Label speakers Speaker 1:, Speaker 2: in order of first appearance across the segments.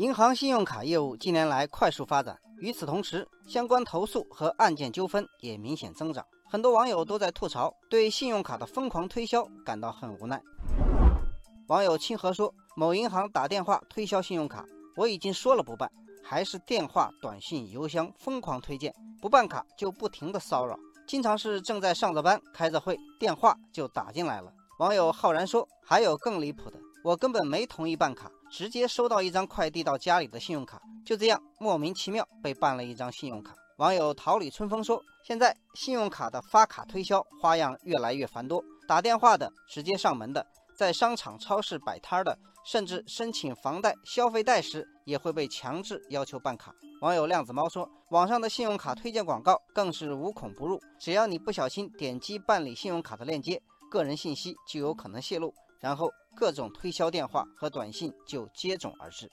Speaker 1: 银行信用卡业务近年来快速发展，与此同时，相关投诉和案件纠纷也明显增长。很多网友都在吐槽，对信用卡的疯狂推销感到很无奈。网友清河说：“某银行打电话推销信用卡，我已经说了不办，还是电话、短信、邮箱疯狂推荐，不办卡就不停的骚扰，经常是正在上着班、开着会，电话就打进来了。”网友浩然说：“还有更离谱的。”我根本没同意办卡，直接收到一张快递到家里的信用卡，就这样莫名其妙被办了一张信用卡。网友桃李春风说：“现在信用卡的发卡推销花样越来越繁多，打电话的、直接上门的、在商场、超市摆摊的，甚至申请房贷、消费贷时也会被强制要求办卡。”网友亮子猫说：“网上的信用卡推荐广告更是无孔不入，只要你不小心点击办理信用卡的链接，个人信息就有可能泄露。”然后各种推销电话和短信就接踵而至。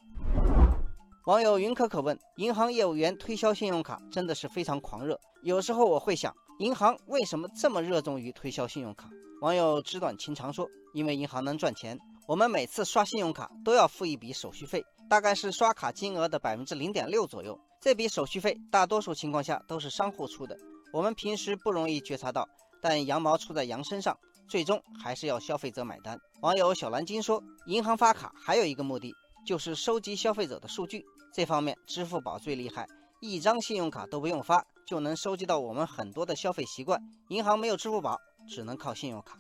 Speaker 1: 网友云可可问：银行业务员推销信用卡真的是非常狂热？有时候我会想，银行为什么这么热衷于推销信用卡？网友纸短情长说：因为银行能赚钱。我们每次刷信用卡都要付一笔手续费，大概是刷卡金额的百分之零点六左右。这笔手续费大多数情况下都是商户出的，我们平时不容易觉察到，但羊毛出在羊身上。最终还是要消费者买单。网友小蓝鲸说：“银行发卡还有一个目的，就是收集消费者的数据。这方面，支付宝最厉害，一张信用卡都不用发，就能收集到我们很多的消费习惯。银行没有支付宝，只能靠信用卡。”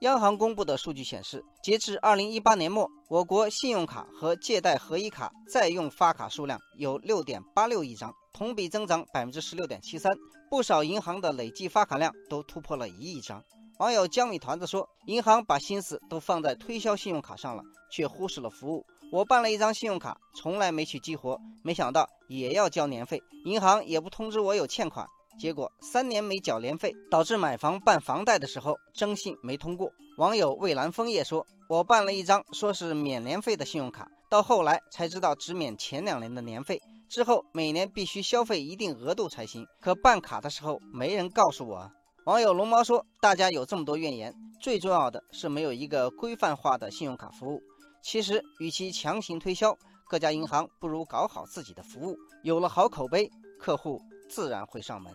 Speaker 1: 央行公布的数据显示，截至二零一八年末，我国信用卡和借贷合一卡在用发卡数量有六点八六亿张，同比增长百分之十六点七三。不少银行的累计发卡量都突破了一亿张。网友江米团子说：“银行把心思都放在推销信用卡上了，却忽视了服务。我办了一张信用卡，从来没去激活，没想到也要交年费，银行也不通知我有欠款，结果三年没缴年费，导致买房办房贷的时候征信没通过。”网友蔚蓝枫叶说：“我办了一张说是免年费的信用卡，到后来才知道只免前两年的年费，之后每年必须消费一定额度才行。可办卡的时候没人告诉我。”网友龙猫说：“大家有这么多怨言，最重要的是没有一个规范化的信用卡服务。其实，与其强行推销，各家银行不如搞好自己的服务。有了好口碑，客户自然会上门。”